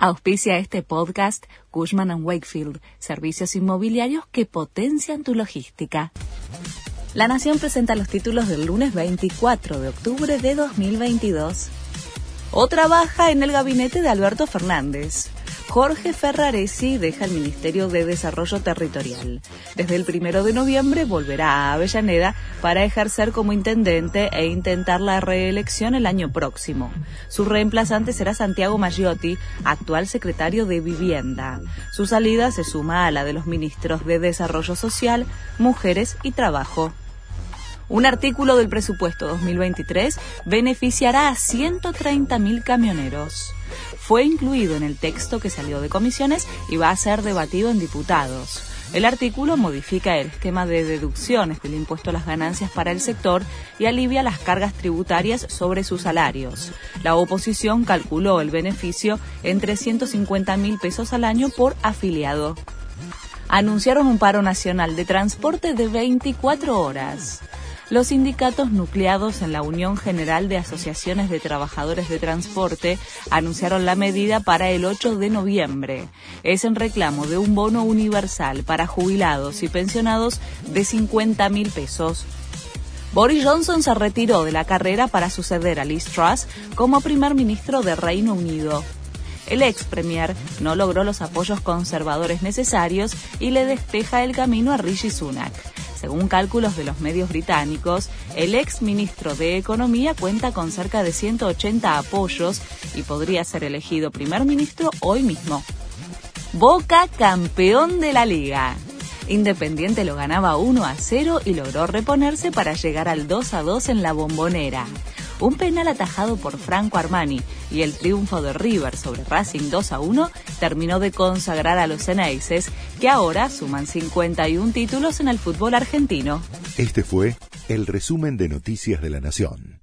Auspicia este podcast Cushman ⁇ Wakefield, servicios inmobiliarios que potencian tu logística. La Nación presenta los títulos del lunes 24 de octubre de 2022. Otra baja en el gabinete de Alberto Fernández. Jorge Ferraresi deja el Ministerio de Desarrollo Territorial. Desde el primero de noviembre volverá a Avellaneda para ejercer como intendente e intentar la reelección el año próximo. Su reemplazante será Santiago Maggiotti, actual secretario de Vivienda. Su salida se suma a la de los ministros de Desarrollo Social, Mujeres y Trabajo. Un artículo del presupuesto 2023 beneficiará a 130.000 camioneros fue incluido en el texto que salió de comisiones y va a ser debatido en diputados. El artículo modifica el esquema de deducciones del impuesto a las ganancias para el sector y alivia las cargas tributarias sobre sus salarios. La oposición calculó el beneficio en 350 mil pesos al año por afiliado. Anunciaron un paro nacional de transporte de 24 horas los sindicatos nucleados en la Unión General de Asociaciones de Trabajadores de Transporte anunciaron la medida para el 8 de noviembre. Es en reclamo de un bono universal para jubilados y pensionados de 50 mil pesos. Boris Johnson se retiró de la carrera para suceder a Liz Truss como primer ministro de Reino Unido. El ex premier no logró los apoyos conservadores necesarios y le despeja el camino a Rishi Sunak. Según cálculos de los medios británicos, el ex ministro de Economía cuenta con cerca de 180 apoyos y podría ser elegido primer ministro hoy mismo. Boca campeón de la liga. Independiente lo ganaba 1 a 0 y logró reponerse para llegar al 2 a 2 en la bombonera un penal atajado por Franco Armani y el triunfo de River sobre Racing 2 a 1 terminó de consagrar a los Ceneices, que ahora suman 51 títulos en el fútbol argentino. Este fue el resumen de Noticias de la Nación.